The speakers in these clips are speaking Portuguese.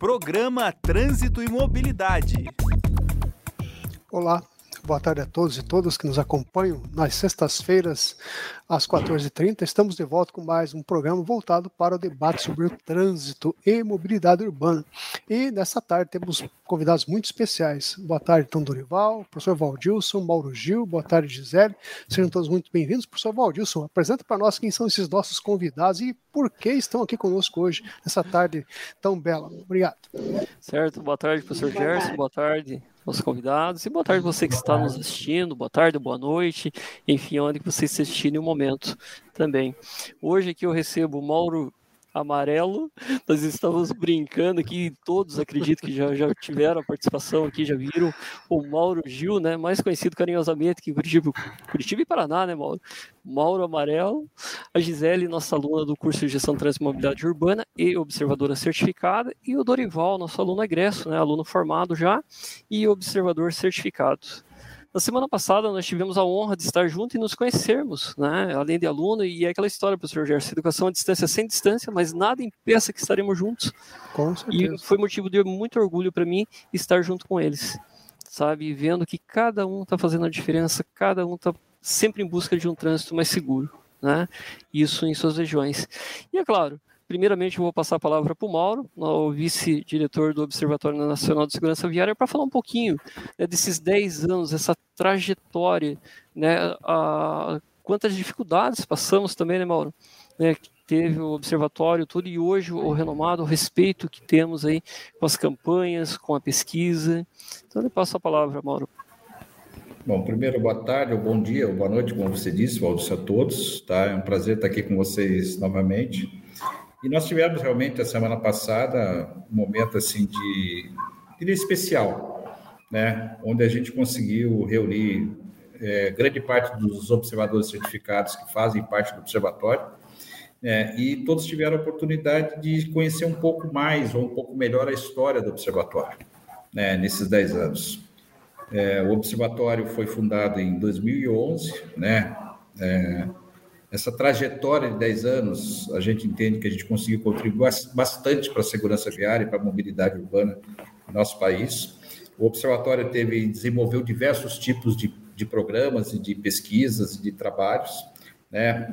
Programa Trânsito e Mobilidade. Olá, boa tarde a todos e todas que nos acompanham nas sextas-feiras, às 14h30. Estamos de volta com mais um programa voltado para o debate sobre o trânsito e mobilidade urbana. E nessa tarde temos convidados muito especiais. Boa tarde, Tom Dorival, professor Valdilson, Mauro Gil, boa tarde, Gisele. Sejam todos muito bem-vindos. Professor Valdilson, apresenta para nós quem são esses nossos convidados e por que estão aqui conosco hoje, nessa tarde tão bela. Obrigado. Certo, boa tarde, professor Gerson, boa tarde, aos convidados. E boa tarde você que está nos assistindo, boa tarde, boa noite, enfim, onde você está assistindo em um momento também. Hoje aqui eu recebo Mauro amarelo. Nós estamos brincando aqui, todos acredito que já, já tiveram a participação aqui, já viram o Mauro Gil, né? Mais conhecido carinhosamente que Curitiba, Curitiba e Paraná, né, Mauro? Mauro Amarelo, a Gisele, nossa aluna do curso de Gestão Trânsito e Mobilidade Urbana e observadora certificada, e o Dorival, nosso aluno egresso, né? Aluno formado já e observador certificado. Na semana passada, nós tivemos a honra de estar juntos e nos conhecermos, né? além de aluno, e é aquela história, professor Gerson, educação à distância sem distância, mas nada impeça que estaremos juntos. Com certeza. E foi motivo de muito orgulho para mim estar junto com eles, sabe? Vendo que cada um está fazendo a diferença, cada um está sempre em busca de um trânsito mais seguro, né? Isso em suas regiões. E é claro, Primeiramente, eu vou passar a palavra para o Mauro, o vice-diretor do Observatório Nacional de Segurança Viária, para falar um pouquinho né, desses 10 anos, essa trajetória, né, a, quantas dificuldades passamos também, né, Mauro? Né, teve o observatório tudo e hoje o renomado o respeito que temos aí com as campanhas, com a pesquisa. Então, eu passo a palavra, Mauro. Bom, primeiro, boa tarde, ou bom dia, ou boa noite, como você disse, Valdo, a todos. Tá? É um prazer estar aqui com vocês novamente. E nós tivemos realmente a semana passada um momento assim de, de especial, né, onde a gente conseguiu reunir é, grande parte dos observadores certificados que fazem parte do observatório, é, e todos tiveram a oportunidade de conhecer um pouco mais ou um pouco melhor a história do observatório, né, nesses 10 anos. É, o observatório foi fundado em 2011, né, é, essa trajetória de 10 anos, a gente entende que a gente conseguiu contribuir bastante para a segurança viária e para a mobilidade urbana no nosso país. O Observatório teve desenvolveu diversos tipos de, de programas e de pesquisas e de trabalhos. Né?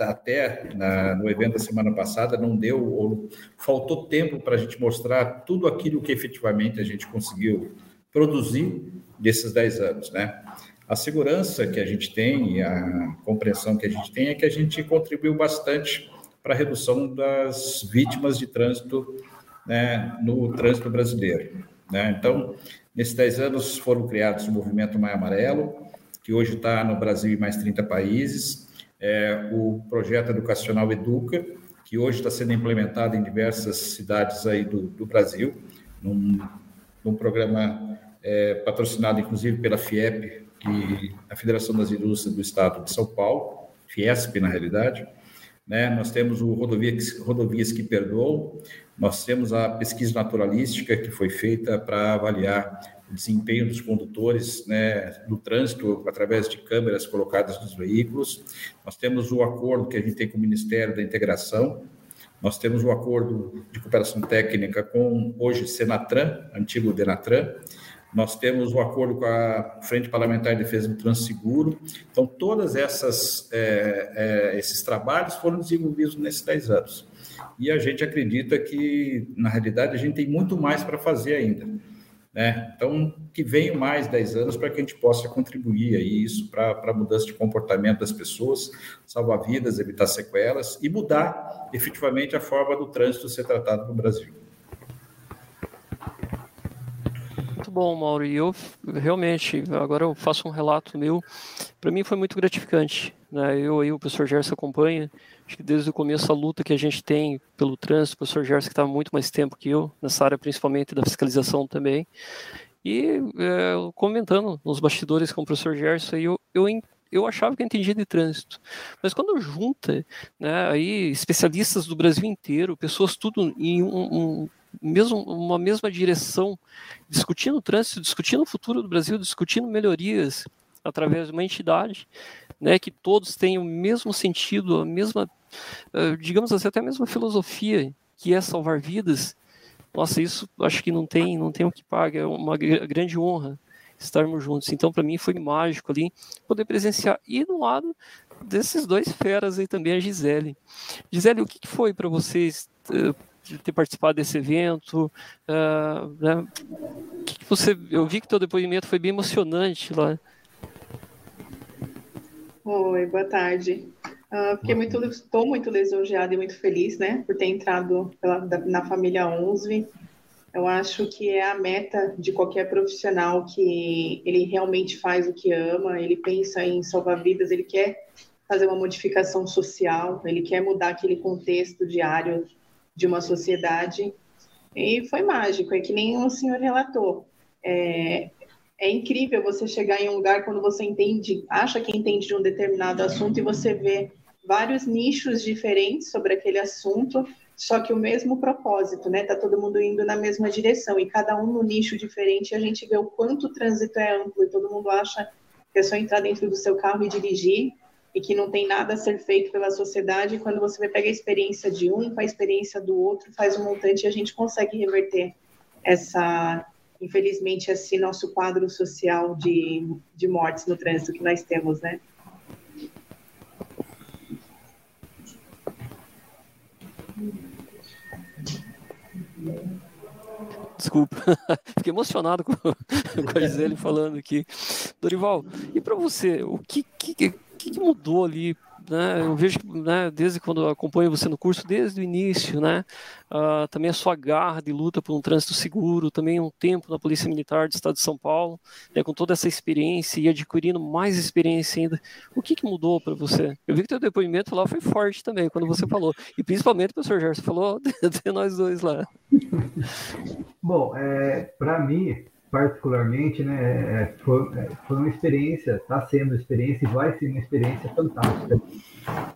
Até na, no evento da semana passada não deu, ou faltou tempo para a gente mostrar tudo aquilo que efetivamente a gente conseguiu produzir desses 10 anos. Né? A segurança que a gente tem e a compreensão que a gente tem é que a gente contribuiu bastante para a redução das vítimas de trânsito né, no trânsito brasileiro. Né? Então, nesses 10 anos foram criados o Movimento Maio Amarelo, que hoje está no Brasil e mais 30 países, é, o projeto educacional Educa, que hoje está sendo implementado em diversas cidades aí do, do Brasil, num, num programa é, patrocinado inclusive pela FIEP, que a Federação das Indústrias do Estado de São Paulo, Fiesp na realidade, né? Nós temos o rodovias, rodovias que perdoam, nós temos a pesquisa naturalística que foi feita para avaliar o desempenho dos condutores né, no trânsito através de câmeras colocadas nos veículos. Nós temos o acordo que a gente tem com o Ministério da Integração. Nós temos o acordo de cooperação técnica com hoje Senatran, antigo Denatran, nós temos o acordo com a Frente Parlamentar de Defesa do Transseguro. Então, todos é, é, esses trabalhos foram desenvolvidos nesses 10 anos. E a gente acredita que, na realidade, a gente tem muito mais para fazer ainda. Né? Então, que venham mais 10 anos para que a gente possa contribuir aí isso para a mudança de comportamento das pessoas, salvar vidas, evitar sequelas e mudar efetivamente a forma do trânsito ser tratado no Brasil. Muito bom, Mauro. E eu realmente, agora eu faço um relato meu. Para mim foi muito gratificante. Né? Eu e o professor Gerson acompanha. Acho que desde o começo a luta que a gente tem pelo trânsito, o professor Gerson que está muito mais tempo que eu, nessa área principalmente da fiscalização também. E é, comentando nos bastidores com o professor Gerson, eu, eu eu achava que eu entendia de trânsito. Mas quando junta, né, aí especialistas do Brasil inteiro, pessoas tudo em um, um, mesmo, uma mesma direção, discutindo o trânsito, discutindo o futuro do Brasil, discutindo melhorias através de uma entidade, né, que todos tenham o mesmo sentido, a mesma, eh, digamos assim, até a mesma filosofia, que é salvar vidas, nossa, isso acho que não tem, não tem o que pagar, é uma grande honra estarmos juntos. Então, para mim foi mágico ali poder presenciar. E do lado desses dois feras aí também, a Gisele. Gisele, o que, que foi para vocês uh, ter participado desse evento? Uh, né? Que, que você, eu vi que teu depoimento foi bem emocionante lá. Oi, boa tarde. Uh, fiquei muito, estou muito lisonjeada e muito feliz, né, por ter entrado pela, na família UNSV. Eu acho que é a meta de qualquer profissional que ele realmente faz o que ama, ele pensa em salvar vidas, ele quer fazer uma modificação social, ele quer mudar aquele contexto diário de uma sociedade. E foi mágico, é que nem o senhor relatou. É, é incrível você chegar em um lugar quando você entende, acha que entende de um determinado assunto e você vê vários nichos diferentes sobre aquele assunto, só que o mesmo propósito, né? Tá todo mundo indo na mesma direção e cada um no nicho diferente. A gente vê o quanto o trânsito é amplo e todo mundo acha que é só entrar dentro do seu carro e dirigir e que não tem nada a ser feito pela sociedade. Quando você pega a experiência de um com a experiência do outro, faz um montante e a gente consegue reverter essa infelizmente, esse nosso quadro social de, de mortes no trânsito que nós temos, né? Desculpa, fiquei emocionado com, com a Gisele falando aqui. Dorival, e para você, o que, que, que mudou ali né, eu vejo que né, desde quando acompanho você no curso, desde o início, né, uh, também a sua garra de luta por um trânsito seguro, também um tempo na Polícia Militar do Estado de São Paulo, né, com toda essa experiência e adquirindo mais experiência ainda. O que, que mudou para você? Eu vi que teu depoimento lá foi forte também, quando você falou, e principalmente o professor Gerson falou de nós dois lá. Bom, é, para mim, particularmente, né, é, foi, é, foi uma experiência, está sendo experiência e vai ser uma experiência fantástica.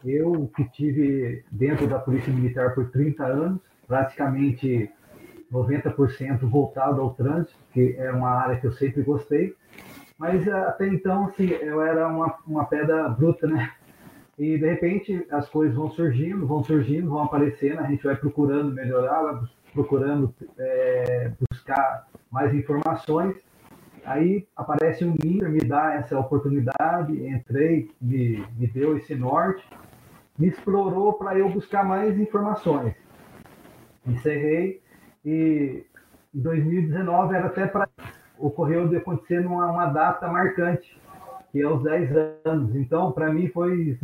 Eu que tive dentro da Polícia Militar por 30 anos, praticamente 90% voltado ao trânsito, que é uma área que eu sempre gostei, mas é, até então, assim, eu era uma, uma pedra bruta, né? E de repente as coisas vão surgindo, vão surgindo, vão aparecendo, a gente vai procurando melhorar, procurando é, buscar mais informações. Aí aparece um líder, me dá essa oportunidade, entrei, me, me deu esse norte, me explorou para eu buscar mais informações. Encerrei e em 2019 era até para ocorreu de acontecer numa uma data marcante, que é os 10 anos. Então, para mim foi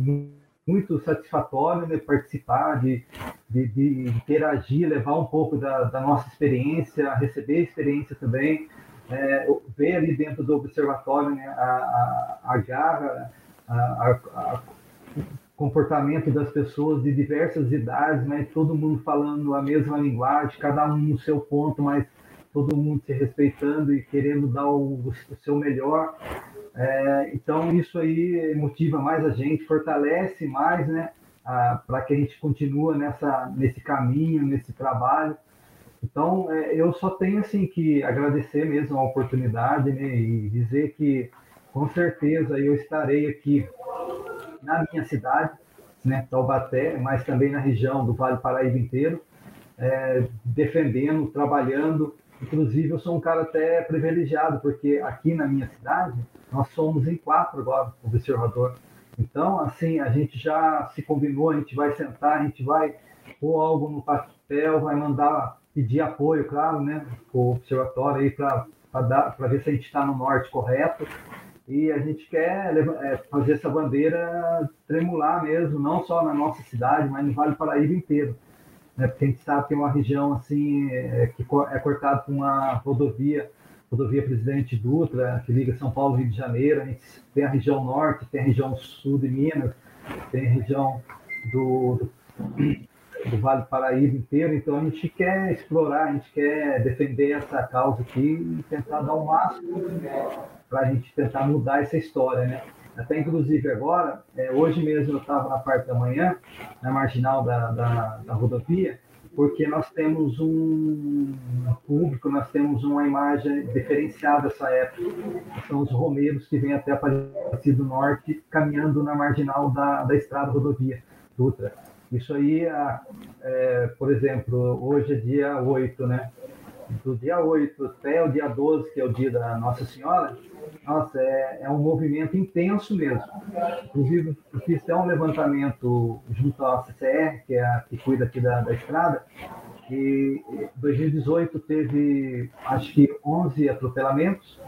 muito satisfatório né, participar, de, de, de, interagir, levar um pouco da, da, nossa experiência, receber experiência também, é, ver ali dentro do observatório né, a, a, a garra, a, comportamento das pessoas de diversas idades, mas todo mundo falando a mesma linguagem, cada um no seu ponto, mas todo mundo se respeitando e querendo dar o, o seu melhor. É, então isso aí motiva mais a gente, fortalece mais, né, para que a gente continue nessa nesse caminho, nesse trabalho. Então é, eu só tenho assim que agradecer mesmo a oportunidade, né, e dizer que com certeza eu estarei aqui na minha cidade, né, Taubaté, mas também na região do Vale Paraíba inteiro, é, defendendo, trabalhando. Inclusive eu sou um cara até privilegiado porque aqui na minha cidade nós somos em quatro agora, observador. Então, assim, a gente já se combinou, a gente vai sentar, a gente vai pôr algo no papel, vai mandar pedir apoio, claro, né, o observatório aí para ver se a gente está no norte correto. E a gente quer é, fazer essa bandeira tremular mesmo, não só na nossa cidade, mas no Vale do Paraíba inteiro. Né? Porque a gente sabe que é uma região assim, é, que é cortada por uma rodovia rodovia Presidente Dutra, que liga São Paulo e Rio de Janeiro, a gente tem a região norte, tem a região sul de Minas, tem a região do, do, do Vale do Paraíba inteiro, então a gente quer explorar, a gente quer defender essa causa aqui e tentar dar o máximo para a gente tentar mudar essa história, né? Até inclusive agora, é, hoje mesmo eu estava na parte da manhã, na marginal da, da, da rodovia, porque nós temos um público, nós temos uma imagem diferenciada dessa época. São os romeiros que vêm até Aparecido do Norte caminhando na marginal da, da estrada rodovia Dutra. Isso aí, é, por exemplo, hoje é dia 8, né? Do dia 8 até o dia 12, que é o dia da Nossa Senhora, nossa, é, é um movimento intenso mesmo. Inclusive, eu fiz até um levantamento junto à CCR, que é a que cuida aqui da, da estrada, e 2018 teve, acho que, 11 atropelamentos,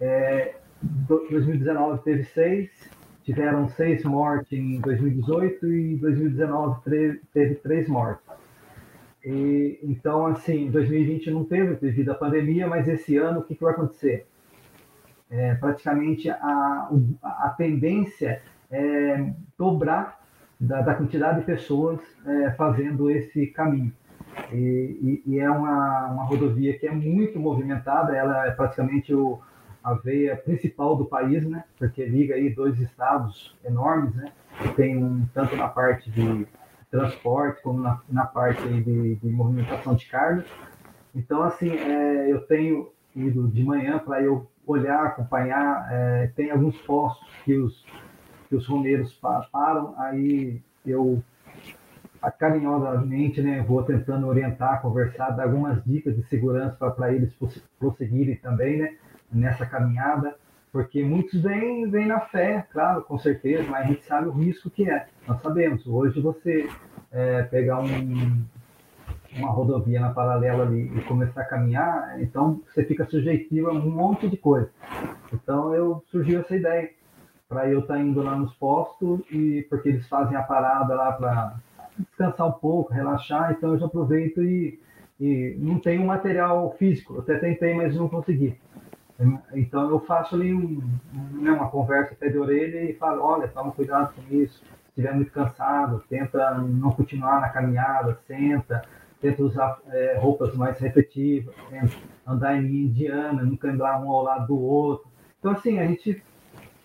é, 2019 teve seis, tiveram seis mortes em 2018 e 2019 teve três mortes. E, então, assim, 2020 não teve devido à pandemia, mas esse ano o que, que vai acontecer? É, praticamente a, a tendência é dobrar da, da quantidade de pessoas é, fazendo esse caminho. E, e, e, é uma, uma rodovia que é muito movimentada, ela é praticamente o, a veia principal do país, né? Porque liga aí dois estados enormes, né? Tem um tanto na parte de transporte como na, na parte de, de movimentação de carga. Então, assim, é, eu tenho ido de manhã para eu olhar, acompanhar. É, tem alguns postos que os, que os romeiros param, aí eu carinhosamente, né, vou tentando orientar, conversar, dar algumas dicas de segurança para eles prosseguirem também, né, nessa caminhada, porque muitos vêm, vêm na fé, claro, com certeza, mas a gente sabe o risco que é. Nós sabemos, hoje você é, pegar um, uma rodovia na paralela ali e começar a caminhar, então você fica sujeitivo a um monte de coisa. Então eu surgiu essa ideia para eu estar tá indo lá nos postos e porque eles fazem a parada lá para descansar um pouco, relaxar, então eu já aproveito e, e não tenho material físico. Eu até tentei, mas não consegui. Então eu faço ali um, né, uma conversa pé de orelha e falo, olha, toma cuidado com isso. Se estiver muito cansado, tenta não continuar na caminhada, senta, tenta usar é, roupas mais refletivas, andar em indiana, nunca andar um ao lado do outro. Então assim, a gente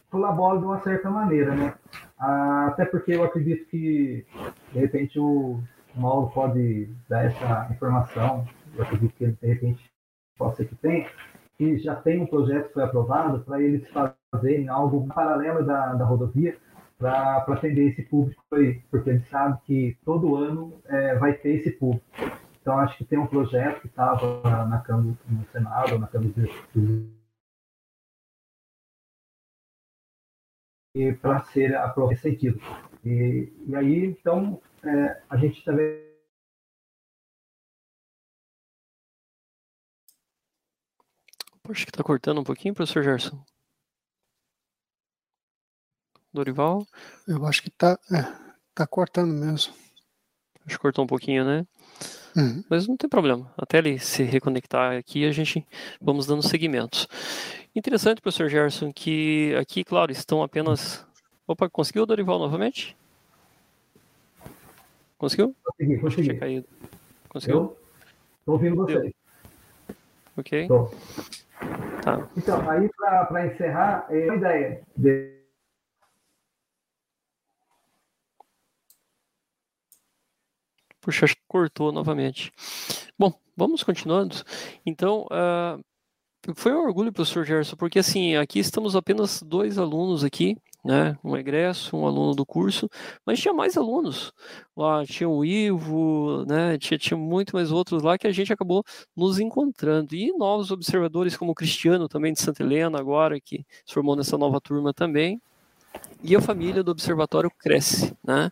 colabora de uma certa maneira, né? Ah, até porque eu acredito que, de repente, o Mauro pode dar essa informação, eu acredito que ele, de repente, pode ser que tenha, que já tem um projeto que foi aprovado para eles fazerem algo paralelo da, da rodovia para atender esse público aí, porque eles sabem que todo ano é, vai ter esse público. Então, acho que tem um projeto que estava na Câmara, no Senado, na Câmara de para ser aprovado. E, e aí, então, é, a gente também Poxa, que está cortando um pouquinho, professor Gerson. Dorival? Eu acho que está é, tá cortando mesmo. Acho que cortou um pouquinho, né? Uhum. Mas não tem problema. Até ele se reconectar aqui, a gente vamos dando seguimento. Interessante, professor Gerson, que aqui, claro, estão apenas. Opa, conseguiu, Dorival, novamente? Conseguiu? Consegui, consegui. Tinha caído. Conseguiu? Estou ouvindo você. Ok. Tô. Tá. Então, aí para encerrar, é uma ideia. De... Puxa, acho que cortou novamente. Bom, vamos continuando. Então, uh, foi um orgulho, professor Gerson, porque assim, aqui estamos apenas dois alunos aqui, né? Um egresso, um aluno do curso, mas tinha mais alunos. Lá tinha o Ivo, né? Tinha, tinha muito mais outros lá que a gente acabou nos encontrando. E novos observadores, como o Cristiano, também de Santa Helena, agora, que se formou nessa nova turma também. E a família do observatório cresce, né?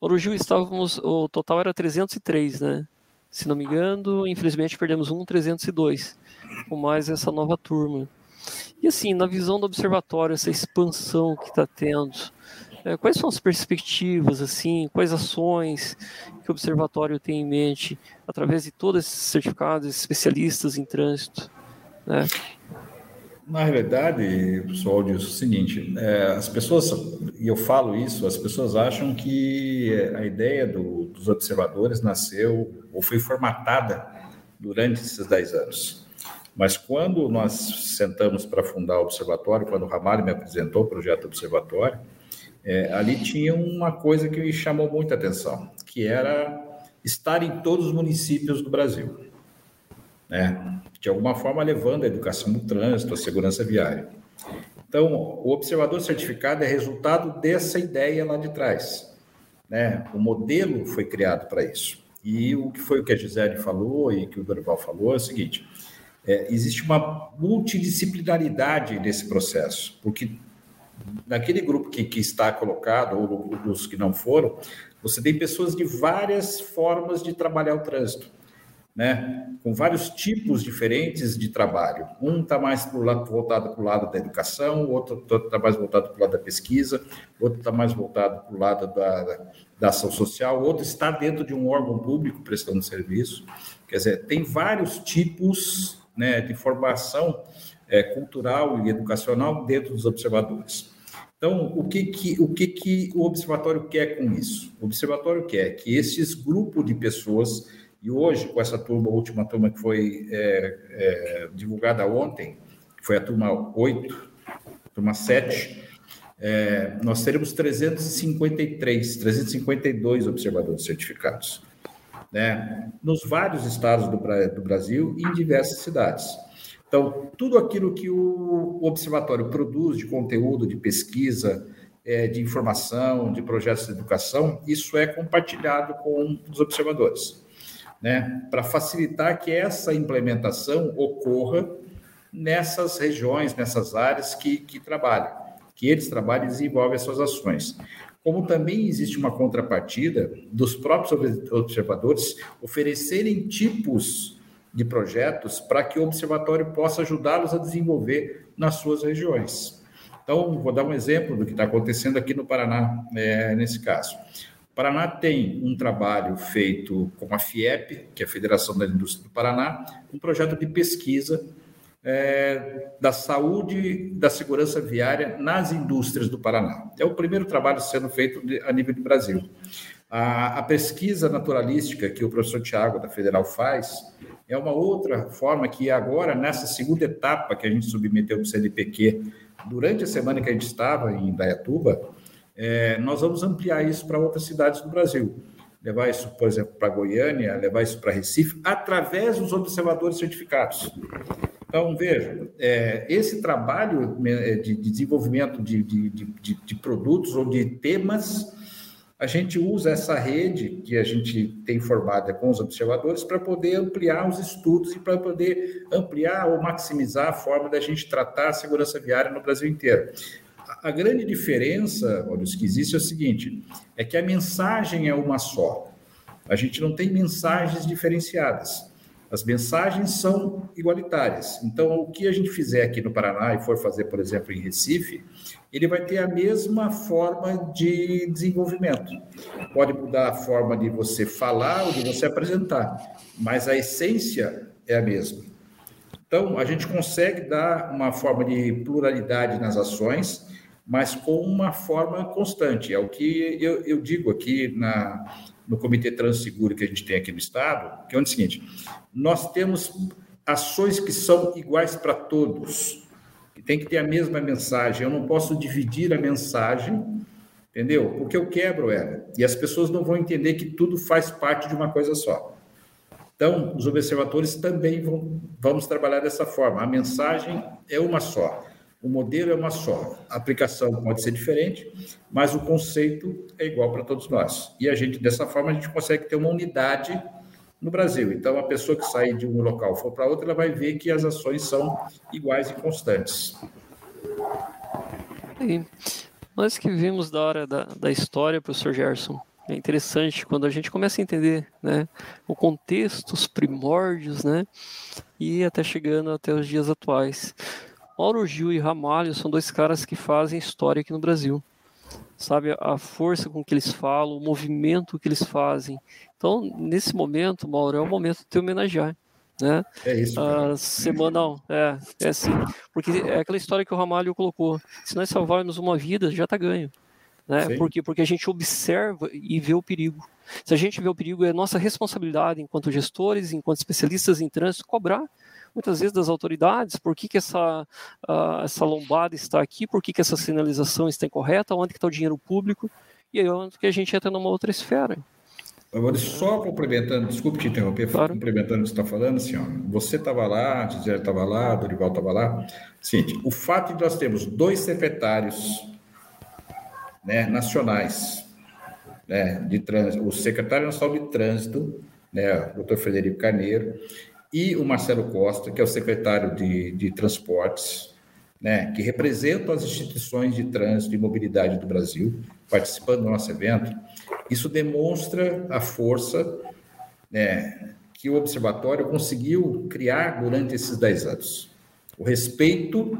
No estávamos, o total era 303, né? Se não me engano, infelizmente perdemos um 302 com mais essa nova turma. E assim, na visão do observatório, essa expansão que está tendo, é, quais são as perspectivas, assim, quais ações que o observatório tem em mente através de todos esses certificados, especialistas em trânsito? Né? Na realidade, pessoal, diz o seguinte: é, as pessoas, e eu falo isso, as pessoas acham que a ideia do, dos observadores nasceu ou foi formatada durante esses 10 anos. Mas quando nós sentamos para fundar o observatório, quando o Ramalho me apresentou o projeto observatório, é, ali tinha uma coisa que me chamou muita atenção, que era estar em todos os municípios do Brasil, né? de alguma forma levando a educação no trânsito, a segurança viária. Então, o observador certificado é resultado dessa ideia lá de trás. Né? O modelo foi criado para isso. E o que foi o que a Gisele falou e que o Dorival falou é o seguinte: é, existe uma multidisciplinaridade nesse processo, porque naquele grupo que, que está colocado, ou dos que não foram, você tem pessoas de várias formas de trabalhar o trânsito né, com vários tipos diferentes de trabalho. Um está mais pro lado, voltado para o lado da educação, outro está mais voltado para o lado da pesquisa, outro está mais voltado para o lado da, da ação social, outro está dentro de um órgão público prestando serviço. Quer dizer, tem vários tipos né, de formação é, cultural e educacional dentro dos observadores. Então, o que, que, o que, que o observatório quer com isso? O observatório quer que esses grupos de pessoas e hoje, com essa turma, a última turma que foi é, é, divulgada ontem, que foi a turma 8, turma 7, é, nós teremos 353, 352 observadores certificados, né, nos vários estados do, do Brasil e em diversas cidades. Então, tudo aquilo que o observatório produz de conteúdo, de pesquisa, é, de informação, de projetos de educação, isso é compartilhado com os observadores né, para facilitar que essa implementação ocorra nessas regiões, nessas áreas que, que trabalham, que eles trabalham e desenvolvem as suas ações. Como também existe uma contrapartida dos próprios observadores oferecerem tipos de projetos para que o observatório possa ajudá-los a desenvolver nas suas regiões. Então, vou dar um exemplo do que está acontecendo aqui no Paraná, é, nesse caso. O Paraná tem um trabalho feito com a FIEP, que é a Federação da Indústria do Paraná, um projeto de pesquisa é, da saúde da segurança viária nas indústrias do Paraná. É o primeiro trabalho sendo feito a nível do Brasil. A, a, pesquisa naturalística que o professor Tiago, da Federal, faz é uma outra forma que agora, nessa segunda etapa que a gente submeteu para o CNPq, durante a semana que a gente estava em Dayatuba, é, nós vamos ampliar isso para outras cidades do Brasil. Levar isso, por exemplo, para Goiânia, levar isso para Recife, através dos observadores certificados. Então, veja, é, esse trabalho é, de, de desenvolvimento de, de, de, de produtos ou de temas, a gente usa essa rede que a gente tem formada com os observadores para poder ampliar os estudos e para poder ampliar ou maximizar a forma da gente tratar a segurança viária no Brasil inteiro a grande diferença, olha, que existe é o seguinte: é que a mensagem é uma só. A gente não tem mensagens diferenciadas. As mensagens são igualitárias. Então, o que a gente fizer aqui no Paraná e for fazer, por exemplo, em Recife, ele vai ter a mesma forma de desenvolvimento. Pode mudar a forma de você falar ou de você apresentar, mas a essência é a mesma. Então, a gente consegue dar uma forma de pluralidade nas ações mas com uma forma constante. É o que eu, eu digo aqui na, no Comitê Transseguro que a gente tem aqui no Estado, que é o seguinte: nós temos ações que são iguais para todos, que tem que ter a mesma mensagem. Eu não posso dividir a mensagem, entendeu? Porque eu quebro ela. E as pessoas não vão entender que tudo faz parte de uma coisa só. Então, os observadores também vão vamos trabalhar dessa forma. A mensagem é uma só. O modelo é uma só, a aplicação pode ser diferente, mas o conceito é igual para todos nós. E a gente, dessa forma, a gente consegue ter uma unidade no Brasil. Então, a pessoa que sair de um local for para outro, ela vai ver que as ações são iguais e constantes. Nós que vimos da hora da, da história, professor Gerson, é interessante quando a gente começa a entender né, o contexto, os primórdios, né, e até chegando até os dias atuais. Mauro Gil e Ramalho são dois caras que fazem história aqui no Brasil. Sabe, a força com que eles falam, o movimento que eles fazem. Então, nesse momento, Mauro, é o momento de te homenagear. Né? É isso. Cara. semanal, é, é assim. Porque é aquela história que o Ramalho colocou. Se nós salvarmos uma vida, já está ganho. Né? Por quê? Porque a gente observa e vê o perigo. Se a gente vê o perigo, é nossa responsabilidade enquanto gestores, enquanto especialistas em trânsito, cobrar muitas vezes das autoridades, por que, que essa, uh, essa lombada está aqui, por que, que essa sinalização está incorreta, onde está o dinheiro público, e aí é onde que a gente entra numa outra esfera. Agora, só complementando, desculpe te interromper, claro. complementando o que você está falando, assim, ó, você estava lá, Gisele estava lá, Dorival estava lá. Seguinte, o fato de nós termos dois secretários né, nacionais né, de trânsito, o secretário nacional de trânsito, né, o doutor Frederico Carneiro, e o Marcelo Costa, que é o secretário de, de transportes, né, que representam as instituições de trânsito e mobilidade do Brasil, participando do nosso evento, isso demonstra a força né, que o Observatório conseguiu criar durante esses 10 anos. O respeito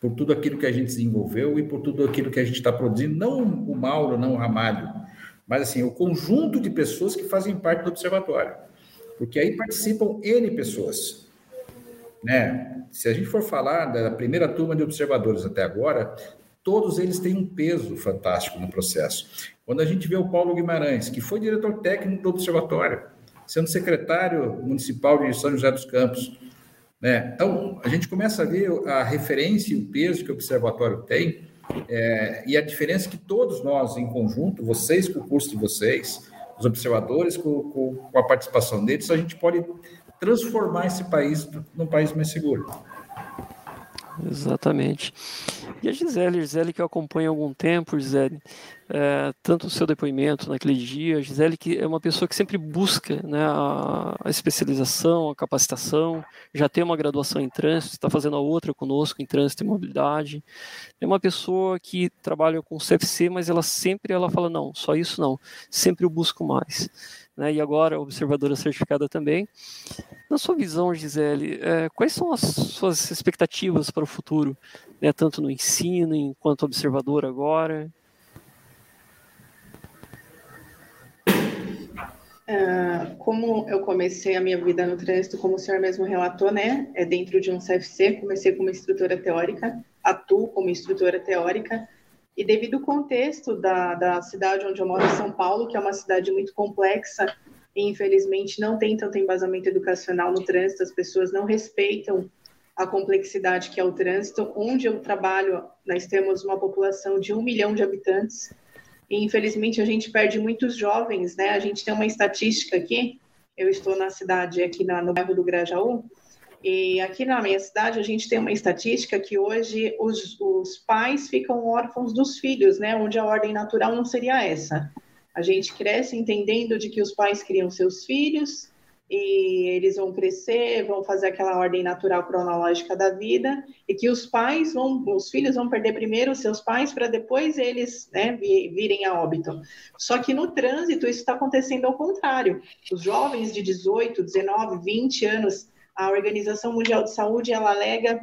por tudo aquilo que a gente desenvolveu e por tudo aquilo que a gente está produzindo, não o Mauro, não o Ramalho, mas assim, o conjunto de pessoas que fazem parte do Observatório. Porque aí participam N pessoas. Né? Se a gente for falar da primeira turma de observadores até agora, todos eles têm um peso fantástico no processo. Quando a gente vê o Paulo Guimarães, que foi diretor técnico do observatório, sendo secretário municipal de São José dos Campos, né? Então, a gente começa a ver a referência e o peso que o observatório tem é, e a diferença que todos nós, em conjunto, vocês com o curso de vocês, os observadores com, com, com a participação deles, a gente pode transformar esse país num país mais seguro. Exatamente. E a Gisele, Gisele que eu acompanho há algum tempo, Gisele, é, tanto o seu depoimento naquele dia, a Gisele que é uma pessoa que sempre busca né, a, a, especialização, a capacitação, já tem uma graduação em trânsito, está fazendo a outra conosco em trânsito e mobilidade. É uma pessoa que trabalha com CFC, mas ela sempre ela fala, não, só isso não, sempre eu busco mais né, e agora observadora certificada também. Na sua visão, Gisele, é, quais são as suas expectativas para o futuro, né, tanto no ensino enquanto observadora agora? Uh, como eu comecei a minha vida no trânsito, como o senhor mesmo relatou, né, é dentro de um CFC, comecei como instrutora teórica, atuo como instrutora teórica, e devido ao contexto da, da cidade onde eu moro, São Paulo, que é uma cidade muito complexa e infelizmente não tem tanto embasamento educacional no trânsito, as pessoas não respeitam a complexidade que é o trânsito. Onde eu trabalho, nós temos uma população de um milhão de habitantes e infelizmente a gente perde muitos jovens, né? A gente tem uma estatística aqui. Eu estou na cidade aqui na, no bairro do Grajaú e aqui na minha cidade a gente tem uma estatística que hoje os, os pais ficam órfãos dos filhos, né? Onde a ordem natural não seria essa. A gente cresce entendendo de que os pais criam seus filhos e eles vão crescer, vão fazer aquela ordem natural cronológica da vida e que os pais vão, os filhos vão perder primeiro os seus pais para depois eles né, virem a óbito. Só que no trânsito isso está acontecendo ao contrário. Os jovens de 18, 19, 20 anos a Organização Mundial de Saúde ela alega,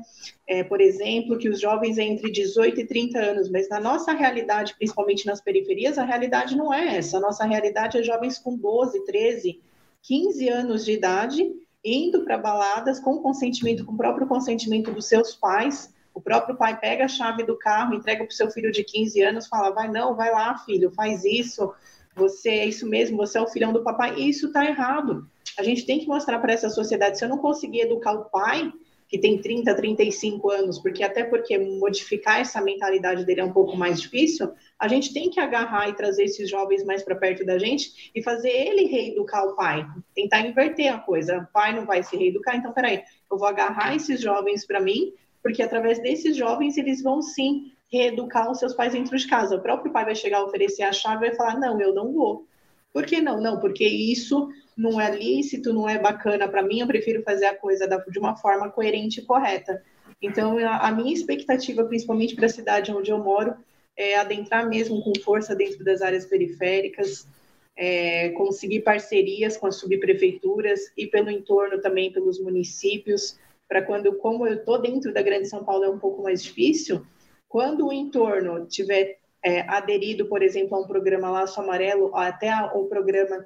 é, por exemplo, que os jovens entre 18 e 30 anos, mas na nossa realidade, principalmente nas periferias, a realidade não é essa. A nossa realidade é jovens com 12, 13, 15 anos de idade indo para baladas com consentimento, com o próprio consentimento dos seus pais. O próprio pai pega a chave do carro, entrega para o seu filho de 15 anos, fala: vai não, vai lá, filho, faz isso. Você é isso mesmo, você é o filhão do papai. E isso está errado. A gente tem que mostrar para essa sociedade, se eu não conseguir educar o pai, que tem 30, 35 anos, porque até porque modificar essa mentalidade dele é um pouco mais difícil, a gente tem que agarrar e trazer esses jovens mais para perto da gente e fazer ele reeducar o pai, tentar inverter a coisa. O pai não vai se reeducar, então peraí, eu vou agarrar esses jovens para mim, porque através desses jovens eles vão sim reeducar os seus pais dentro de casa. O próprio pai vai chegar a oferecer a chave e vai falar: não, eu não vou. Por que não? Não, porque isso não é lícito, não é bacana para mim, eu prefiro fazer a coisa de uma forma coerente e correta. Então, a minha expectativa, principalmente para a cidade onde eu moro, é adentrar mesmo com força dentro das áreas periféricas, é, conseguir parcerias com as subprefeituras e pelo entorno também pelos municípios, para quando, como eu estou dentro da Grande São Paulo, é um pouco mais difícil, quando o entorno tiver é, aderido, por exemplo, a um programa Laço Amarelo, até o programa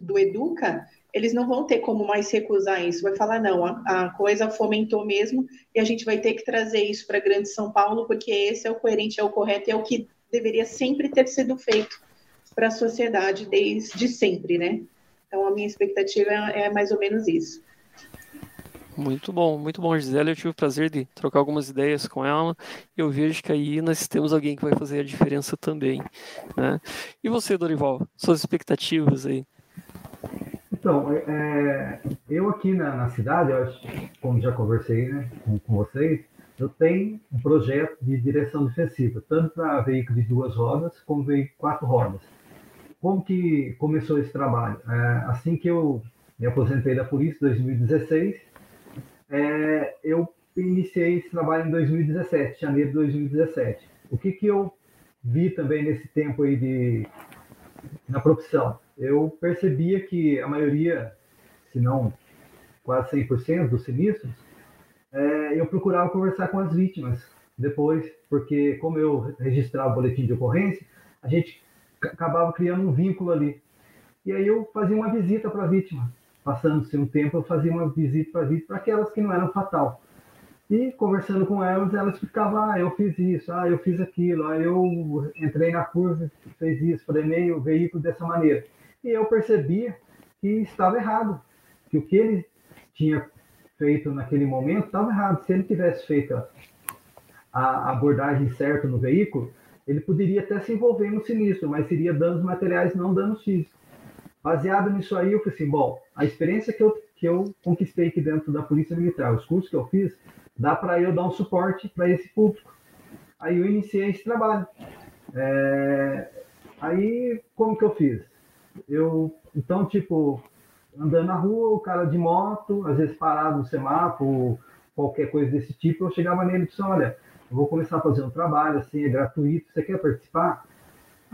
do Educa, eles não vão ter como mais recusar isso. Vai falar, não, a, a coisa fomentou mesmo e a gente vai ter que trazer isso para Grande São Paulo, porque esse é o coerente, é o correto, é o que deveria sempre ter sido feito para a sociedade desde sempre, né? Então, a minha expectativa é, é mais ou menos isso. Muito bom, muito bom, Gisele. Eu tive o prazer de trocar algumas ideias com ela. Eu vejo que aí nós temos alguém que vai fazer a diferença também. Né? E você, Dorival, suas expectativas aí? Então, é, é eu aqui na, na, cidade, eu acho, como já conversei né, com, com vocês, eu tenho um projeto de direção defensiva, tanto para veículos de duas rodas como veículos de quatro rodas. como que começou esse trabalho? É, assim que eu me aposentei da polícia em 2016, é, eu iniciei esse trabalho em 2017, janeiro de 2017. O que que eu vi também nesse tempo aí de na profissão? Eu percebia que a maioria, se não quase 100% dos sinistros, é, eu procurava conversar com as vítimas depois, porque como eu registrava o boletim de ocorrência, a gente acabava criando um vínculo ali. E aí eu fazia uma visita para a vítima. Passando-se um tempo, eu fazia uma visita para a vítima, para aquelas que não eram fatal. E conversando com elas, elas explicavam, ah, eu fiz isso, ah, eu fiz aquilo, ah, eu entrei na curva, fez isso, frenei o veículo dessa maneira. E eu percebia que estava errado, que o que ele tinha feito naquele momento estava errado. Se ele tivesse feito a abordagem certa no veículo, ele poderia até se envolver no sinistro, mas seria danos materiais, não danos físicos. Baseado nisso aí, eu falei assim, bom, a experiência que eu, que eu conquistei aqui dentro da Polícia Militar, os cursos que eu fiz, dá para eu dar um suporte para esse público. Aí eu iniciei esse trabalho. É... Aí, como que eu fiz? Eu, então, tipo, andando na rua, o cara de moto, às vezes parado no semáforo, qualquer coisa desse tipo, eu chegava nele e disse, olha, eu vou começar a fazer um trabalho, assim, é gratuito, você quer participar?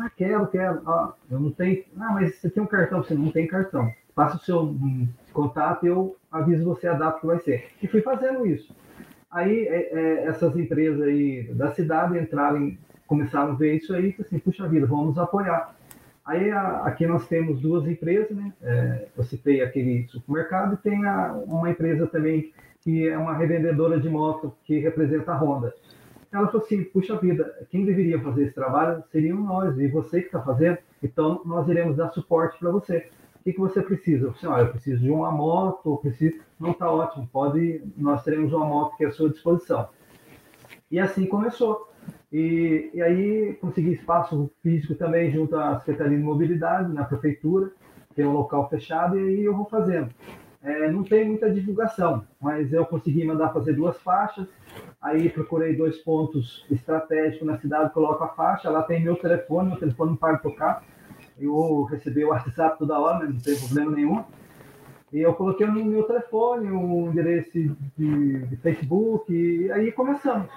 Ah, quero, quero. Ah, eu não tenho. Ah, mas você tem um cartão? Você não tem cartão. Passa o seu um, contato e eu aviso você a data que vai ser. E fui fazendo isso. Aí é, é, essas empresas aí da cidade entraram, começaram a ver isso aí, assim, puxa vida, vamos apoiar. Aí a, aqui nós temos duas empresas, né? É, eu citei aquele supermercado e tem a, uma empresa também que é uma revendedora de moto que representa a Honda. Ela falou assim, puxa vida, quem deveria fazer esse trabalho seriam nós, e você que está fazendo, então nós iremos dar suporte para você. O que, que você precisa? Eu, falei, assim, eu preciso de uma moto, preciso... Não está ótimo, pode, nós teremos uma moto que é à sua disposição. E assim começou. E, e aí consegui espaço físico também junto à Secretaria de Mobilidade, na Prefeitura, tem um local fechado, e aí eu vou fazendo. É, não tem muita divulgação, mas eu consegui mandar fazer duas faixas, aí procurei dois pontos estratégicos na cidade, coloco a faixa, lá tem meu telefone, meu telefone não para de tocar, eu recebi o WhatsApp toda hora, né, não tem problema nenhum, e eu coloquei no meu telefone um endereço de, de Facebook, e aí começamos.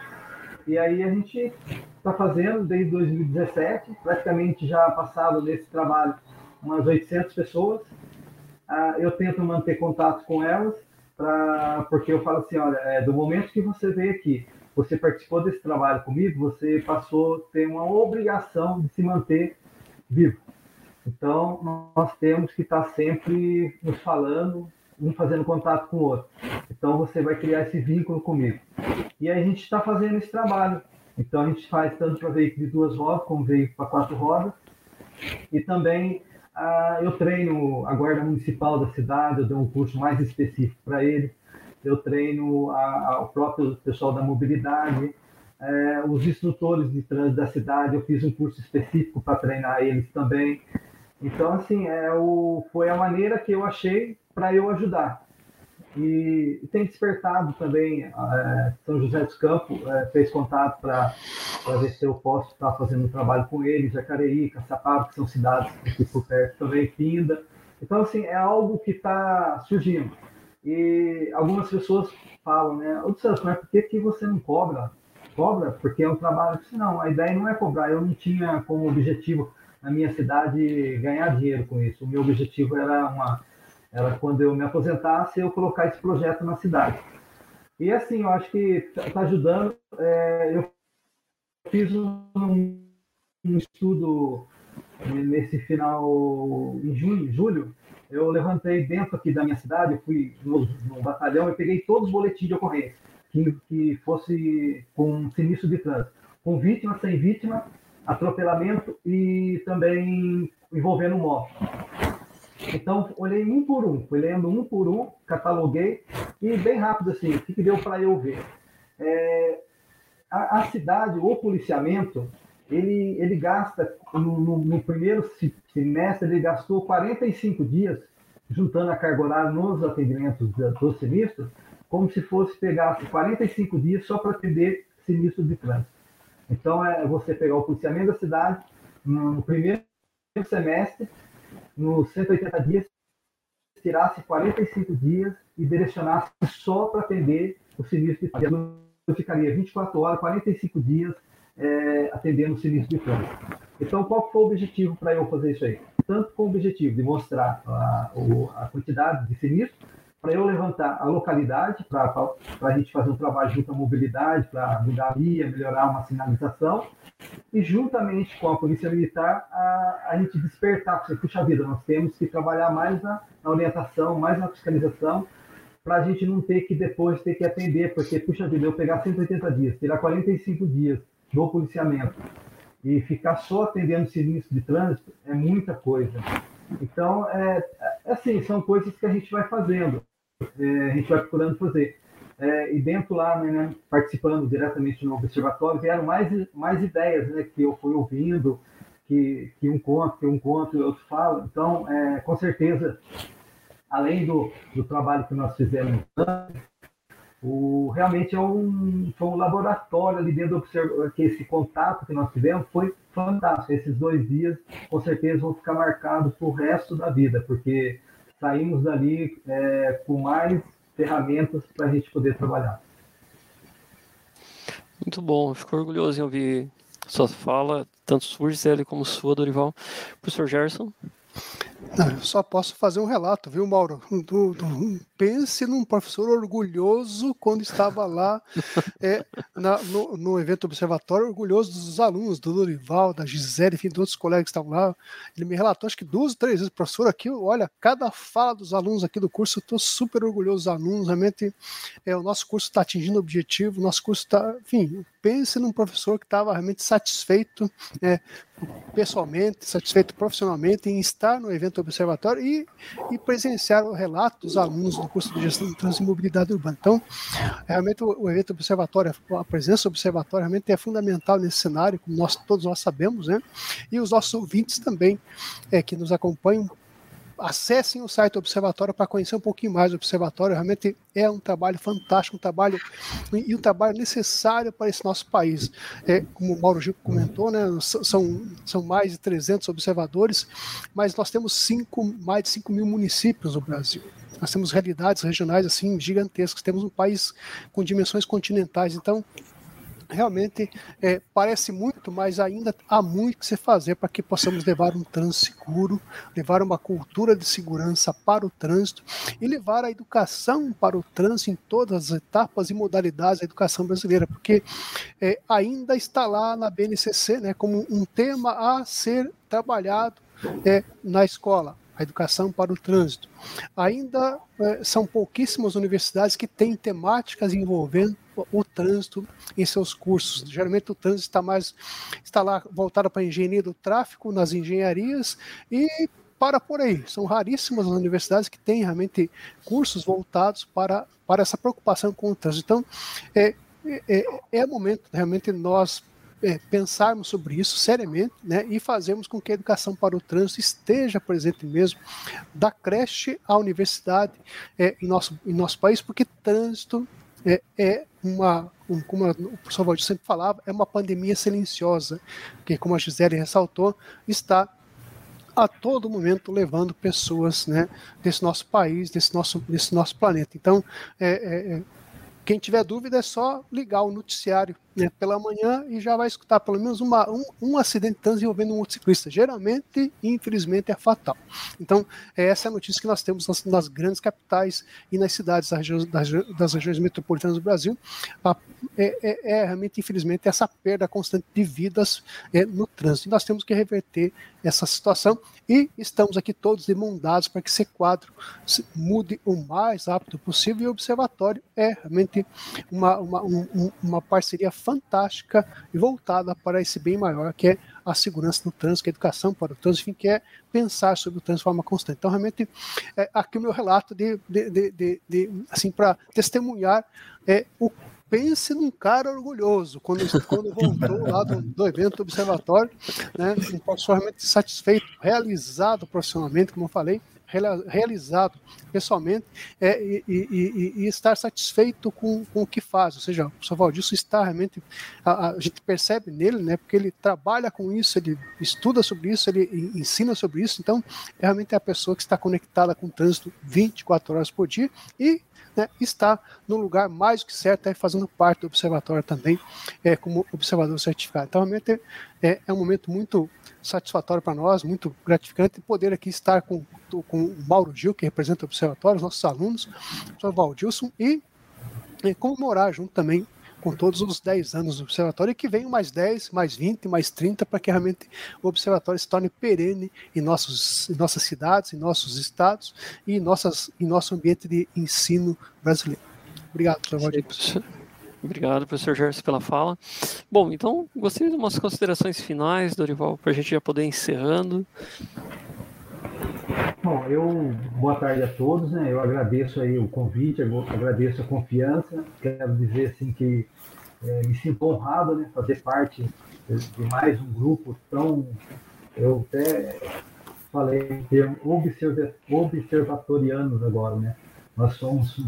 E aí a gente está fazendo desde 2017, praticamente já passado nesse trabalho umas 800 pessoas. Ah, eu tento manter contato com elas, porque eu falo assim, olha, é, do momento que você veio aqui, você participou desse trabalho comigo, você passou a ter uma obrigação de se manter vivo. Então, nós temos que estar sempre nos falando, um fazendo contato com o outro. Então, você vai criar esse vínculo comigo. E a gente está fazendo esse trabalho. Então, a gente faz tanto para veículo de duas rodas, como veículo para quatro rodas. E também eu treino a Guarda Municipal da cidade, eu dou um curso mais específico para ele. Eu treino a, a, o próprio pessoal da mobilidade, é, os instrutores de trânsito da cidade, eu fiz um curso específico para treinar eles também. Então, assim, é o, foi a maneira que eu achei para eu ajudar. E, tem despertado também, é, São José dos Campos é, fez contato para ver se eu posso estar fazendo um trabalho com eles, Jacareí, Caçapava, que são cidades aqui por perto também, Pinda. Então, assim, é algo que está surgindo. E algumas pessoas falam, né, ô Santos, mas por que, que você não cobra? Cobra? Porque é um trabalho. Não, a ideia não é cobrar, eu não tinha como objetivo na minha cidade ganhar dinheiro com isso. O meu objetivo era uma era quando eu me aposentasse eu colocar esse projeto na cidade. E assim, eu acho que está tá ajudando. É, eu fiz um, um, estudo nesse final em junho, julho. Eu levantei dentro aqui da minha cidade, eu fui no, no batalhão e peguei todos os boletins de ocorrência que, que fosse com sinistro de trânsito, com vítima, sem vítima, atropelamento e também envolvendo moto. Então, olhei um por um, fui lendo um por um, cataloguei e bem rápido assim, o que, que deu para eu ver? É, a, a, cidade, o policiamento, ele, ele gasta, no, no, no, primeiro semestre, ele gastou 45 dias juntando a carga horária nos atendimentos dos sinistros, como se fosse pegasse 45 dias só para atender sinistro de trânsito. Então, é você pegar o policiamento da cidade, no primeiro semestre, nos 180 dias, tirasse 45 dias e direcionasse só para atender o sinistro de trânsito. Eu ficaria 24 horas, 45 dias é, atendendo o sinistro de trânsito. Então, qual foi o objetivo para eu fazer isso aí? Tanto com o objetivo de mostrar a, a quantidade de sinistro, para eu levantar a localidade, para a gente fazer um trabalho junto à mobilidade, para mudar a via, melhorar uma sinalização, e juntamente com a Polícia Militar, a, a gente despertar, porque, puxa vida, nós temos que trabalhar mais na, na orientação, mais na fiscalização, para a gente não ter que depois ter que atender, porque, puxa vida, eu pegar 180 dias, tirar 45 dias do policiamento e ficar só atendendo sinistro de trânsito é muita coisa. Então, é, é assim, são coisas que a gente vai fazendo, é, a gente vai procurando fazer. É, e dentro lá, né, participando diretamente no observatório, vieram mais, mais ideias né, que eu fui ouvindo, que, que um conto, que um conto e outro fala. Então, é, com certeza, além do, do trabalho que nós fizemos, o, realmente é um, foi um laboratório ali dentro do que esse contato que nós tivemos foi fantástico. Esses dois dias, com certeza, vão ficar marcados para o resto da vida, porque saímos dali é, com mais ferramentas para a gente poder trabalhar. Muito bom, fico orgulhoso em ouvir sua fala, tanto sua, Gisele, como sua, Dorival. Professor Gerson? Não, eu só posso fazer um relato, viu, Mauro? Do, do, pense num professor orgulhoso quando estava lá é, na, no, no, evento observatório, orgulhoso dos alunos, do Dorival, da Gisele, enfim, de outros colegas que estavam lá. Ele me relatou, acho que duas, três vezes, professor, aqui, olha, cada fala dos alunos aqui do curso, eu estou super orgulhoso dos alunos, realmente é, o nosso curso está atingindo o objetivo, o nosso curso está, enfim, pense num professor que estava realmente satisfeito é, pessoalmente, satisfeito profissionalmente em estar no evento observatório e, e presenciar o relato dos alunos do curso de gestão de trânsito e mobilidade urbana. Então, realmente o, o evento observatório, a presença do observatório realmente é fundamental nesse cenário, como nós, todos nós sabemos, né? E os nossos ouvintes também, é, que nos acompanham, acessem o site do Observatório para conhecer um pouquinho mais do Observatório. Realmente é um trabalho fantástico, um trabalho e um trabalho necessário para esse nosso país. É, como o Mauro Gil comentou, né, são, são mais de 300 observadores, mas nós temos cinco, mais de 5 mil municípios no Brasil. Nós temos realidades regionais assim gigantescas. Temos um país com dimensões continentais. Então, realmente é, parece muito, mas ainda há muito que se fazer para que possamos levar um trânsito seguro, levar uma cultura de segurança para o trânsito e levar a educação para o trânsito em todas as etapas e modalidades da educação brasileira, porque é, ainda está lá na BNCC né, como um tema a ser trabalhado é, na escola a educação para o trânsito. Ainda é, são pouquíssimas universidades que têm temáticas envolvendo o trânsito em seus cursos. Geralmente o trânsito está mais está lá voltado para a engenharia do tráfego, nas engenharias e para por aí. São raríssimas as universidades que têm realmente cursos voltados para, para essa preocupação com o trânsito. Então, é, é, é momento realmente nós é, pensarmos sobre isso seriamente né, e fazermos com que a educação para o trânsito esteja presente mesmo, da creche à universidade é, em, nosso, em nosso país, porque trânsito é, é uma, um, como o professor Valdir sempre falava, é uma pandemia silenciosa, que, como a Gisele ressaltou, está a todo momento levando pessoas né, desse nosso país, desse nosso, desse nosso planeta. Então, é, é, é quem tiver dúvida é só ligar o noticiário né, pela manhã e já vai escutar pelo menos uma, um, um acidente envolvendo um motociclista. Geralmente, infelizmente, é fatal. Então, é essa é a notícia que nós temos nas, nas grandes capitais e nas cidades das, regiões, das, das regiões metropolitanas do Brasil. A, é, é, é, realmente, infelizmente, essa perda constante de vidas é, no trânsito. E nós temos que reverter essa situação e estamos aqui todos demandados para que esse quadro mude o mais rápido possível e o observatório é realmente uma, uma, um, uma parceria fantástica e voltada para esse bem maior, que é a segurança no trânsito, a educação para o trânsito, enfim, que é pensar sobre o trânsito de forma constante. Então, realmente, é, aqui o meu relato de, de, de, de assim, para testemunhar é, o pense num cara orgulhoso, quando, quando voltou lá do, do evento do observatório, né, particularmente satisfeito, realizado profissionalmente, como eu falei, realizado pessoalmente é, e, e, e, estar satisfeito com, com, o que faz. Ou seja, o professor Valdilson está realmente, a, a, gente percebe nele, né, porque ele trabalha com isso, ele estuda sobre isso, ele ensina sobre isso, então realmente é a pessoa que está conectada com o trânsito 24 horas por dia e né, está no lugar mais do que certo, é, fazendo parte do observatório também, é, como observador certificado. Então, realmente é, é um momento muito satisfatório para nós, muito gratificante poder aqui estar com, com o Mauro Gil, que representa o observatório, os nossos alunos, o Valdilson, e, e comemorar junto também com todos os 10 anos do observatório e que venham mais 10, mais 20, mais 30 para que realmente o observatório se torne perene em, nossos, em nossas cidades, em nossos estados e em, nossas, em nosso ambiente de ensino brasileiro. Obrigado, professor. Obrigado, professor Gerson, pela fala. Bom, então, gostaria de umas considerações finais, Dorival, para a gente já poder encerrando. Bom, eu boa tarde a todos, né? Eu agradeço aí o convite, agradeço a confiança. Quero dizer assim que é, me sinto honrado, né? Fazer parte de mais um grupo tão, eu até falei em termos observatorianos agora, né? Nós somos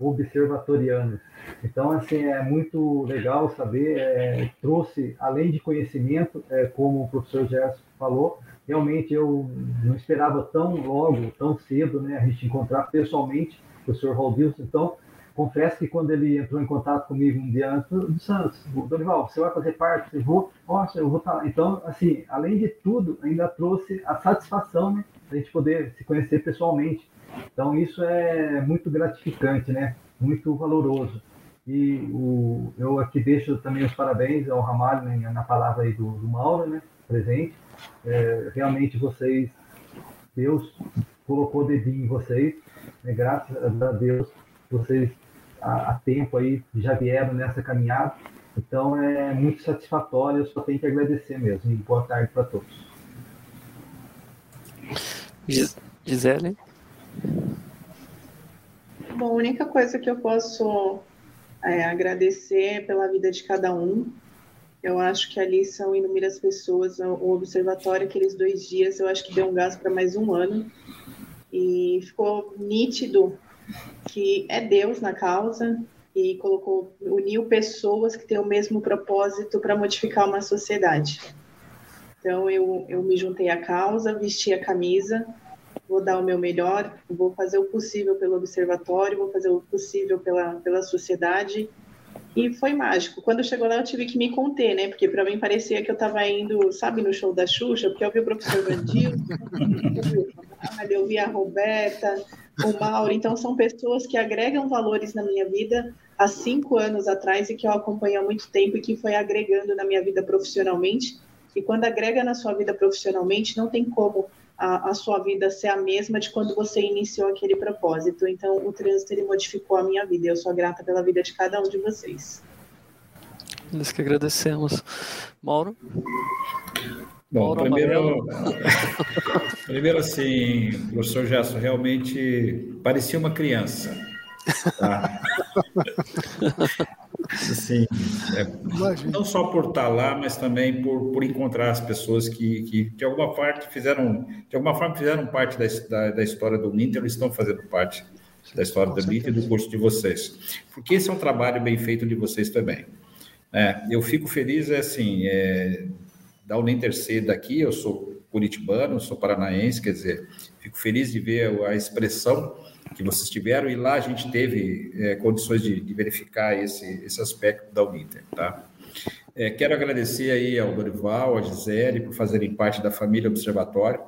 observatorianos. Então, assim, é muito legal saber, é, trouxe, além de conhecimento, é, como o professor Gerson falou, realmente eu não esperava tão logo, tão cedo, né, a gente encontrar pessoalmente o professor Valdilson. Então, confesso que quando ele entrou em contato comigo um dia antes, do Santos, Dorival, você vai fazer parte? Eu vou, nossa, eu vou estar lá. Então, assim, além de tudo, ainda trouxe a satisfação, né, a gente poder se conhecer pessoalmente. Então, isso é muito gratificante, né, muito valoroso. E o, eu aqui deixo também os parabéns ao Ramalho, né, na palavra aí do, do Mauro, né, presente é, realmente vocês, Deus colocou o dedinho em vocês, né, graças a Deus, vocês há, há tempo aí já vieram nessa caminhada, então é muito satisfatório, eu só tenho que agradecer mesmo, e boa tarde para todos. Gisele? Bom, a única coisa que eu posso é, agradecer pela vida de cada um, eu acho que ali são inúmeras pessoas. O observatório, aqueles dois dias, eu acho que deu um gás para mais um ano. E ficou nítido que é Deus na causa e colocou, uniu pessoas que têm o mesmo propósito para modificar uma sociedade. Então eu, eu me juntei à causa, vesti a camisa, vou dar o meu melhor, vou fazer o possível pelo observatório, vou fazer o possível pela, pela sociedade e foi mágico. Quando chegou lá, eu tive que me conter, né? Porque para mim parecia que eu estava indo, sabe, no show da Xuxa, porque eu vi o professor Vandil, eu vi a Roberta, o Mauro. Então, são pessoas que agregam valores na minha vida há cinco anos atrás e que eu acompanho há muito tempo e que foi agregando na minha vida profissionalmente. E quando agrega na sua vida profissionalmente, não tem como a, a, sua vida ser a mesma de quando você iniciou aquele propósito. Então, o trânsito ele modificou a minha vida. Eu sou grata pela vida de cada um de vocês. Nós que agradecemos. Mauro? Bom, Mauro primeiro, primeiro assim, professor Gerson, realmente parecia uma criança. Tá? Assim, é, não só por estar lá, mas também por, por encontrar as pessoas que, que de alguma parte fizeram, de alguma forma fizeram parte da, da, da história do Ninter, ou estão fazendo parte da história do Ninter e do curso de vocês. Porque esse é um trabalho bem feito de vocês também. É, eu fico feliz, é assim, é, da Uninter C daqui, eu sou curitibano, sou paranaense, quer dizer, fico feliz de ver a expressão que vocês tiveram, e lá a gente teve é, condições de, de, verificar esse, esse aspecto da Uninter, tá? É, quero agradecer aí ao Dorival, à Gisele, por fazerem parte da família Observatório,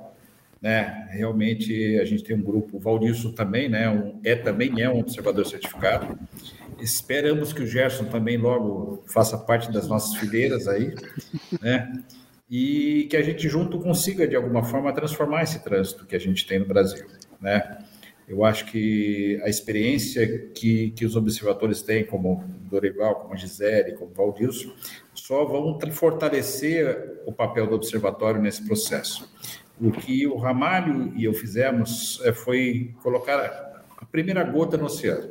né? Realmente a gente tem um grupo, o Valdilson também, né? Um, é também é um observador certificado. Esperamos que o Gerson também logo faça parte das nossas fileiras aí, né? E que a gente junto consiga de alguma forma transformar esse trânsito que a gente tem no Brasil, né? Eu acho que a experiência que, que os observadores têm, como Dorival, como Gisele, como Valdilson, só vão fortalecer o papel do observatório nesse processo. O que o Ramalho e eu fizemos eh, foi colocar a primeira gota no oceano.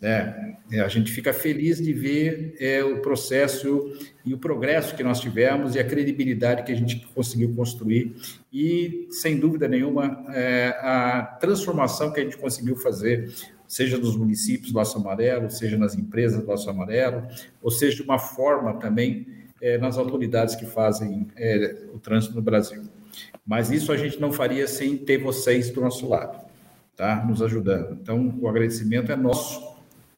Né? A gente fica feliz de ver é, o processo e o progresso que nós tivemos e a credibilidade que a gente conseguiu construir e, sem dúvida nenhuma, é, a transformação que a gente conseguiu fazer, seja nos municípios do Laço Amarelo, seja nas empresas do Laço Amarelo, ou seja, de uma forma também é, nas autoridades que fazem é, o trânsito no Brasil. Mas isso a gente não faria sem ter vocês do nosso lado, tá? Nos ajudando. Então, o agradecimento é nosso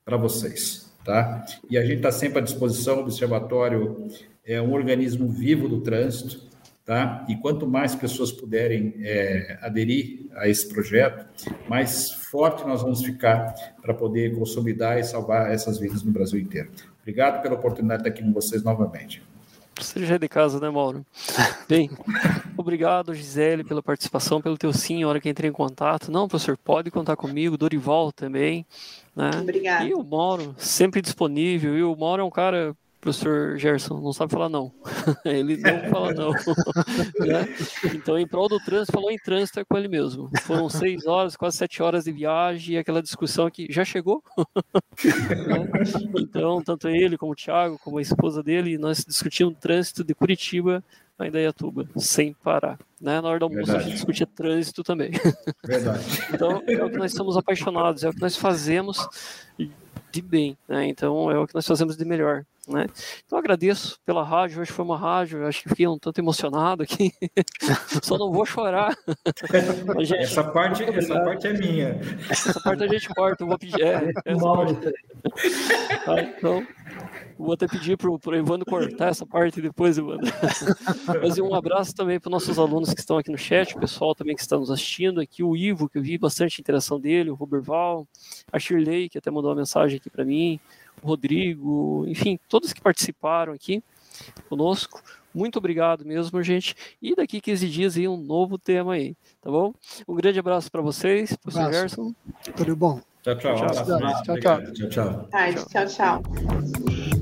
para vocês, tá? E a gente está sempre à disposição. O Observatório é um organismo vivo do trânsito, tá? E quanto mais pessoas puderem é, aderir a esse projeto, mais forte nós vamos ficar para poder consolidar e salvar essas vidas no Brasil inteiro. Obrigado pela oportunidade de estar aqui com vocês novamente. É de casa, né, Mauro? Bem, obrigado, Gisele, pela participação, pelo teu sim, a hora que entrei em contato. Não, professor, pode contar comigo, Dorival também. Né? Obrigado. E o Mauro, sempre disponível. E o Mauro é um cara professor Gerson não sabe falar não. ele não fala não. né? Então, em prol do trânsito, falou em trânsito é com ele mesmo. Foram seis horas, quase sete horas de viagem, e aquela discussão que já chegou. né? Então, tanto ele como o Thiago, como a esposa dele, nós discutimos trânsito de Curitiba a Indaiatuba, sem parar. Né? Na hora do almoço Verdade. a gente discutia trânsito também. Verdade. então, é o que nós somos apaixonados, é o que nós fazemos de bem, né? Então é o que nós fazemos de melhor. Né? Então agradeço pela rádio, hoje foi uma rádio, acho que fiquei um tanto emocionado aqui, só não vou chorar. Gente, essa, parte, essa parte é minha. Essa parte a gente corta, eu vou pedir. É, tá, então, vou até pedir para o Evandro cortar essa parte depois, Evandro. Mas um abraço também para os nossos alunos que estão aqui no chat, o pessoal também que está nos assistindo aqui, o Ivo, que eu vi bastante interação dele, o Roberval, a Shirley, que até mandou uma mensagem aqui para mim, o Rodrigo, enfim, todos que participaram aqui conosco. Muito obrigado mesmo, gente. E daqui 15 dias aí um novo tema aí, tá bom? Um grande abraço para vocês, professor Gerson. Tudo bom. Tchau, tchau. Tchau, tchau. Tchau, tchau. tchau, tchau. tchau, tchau.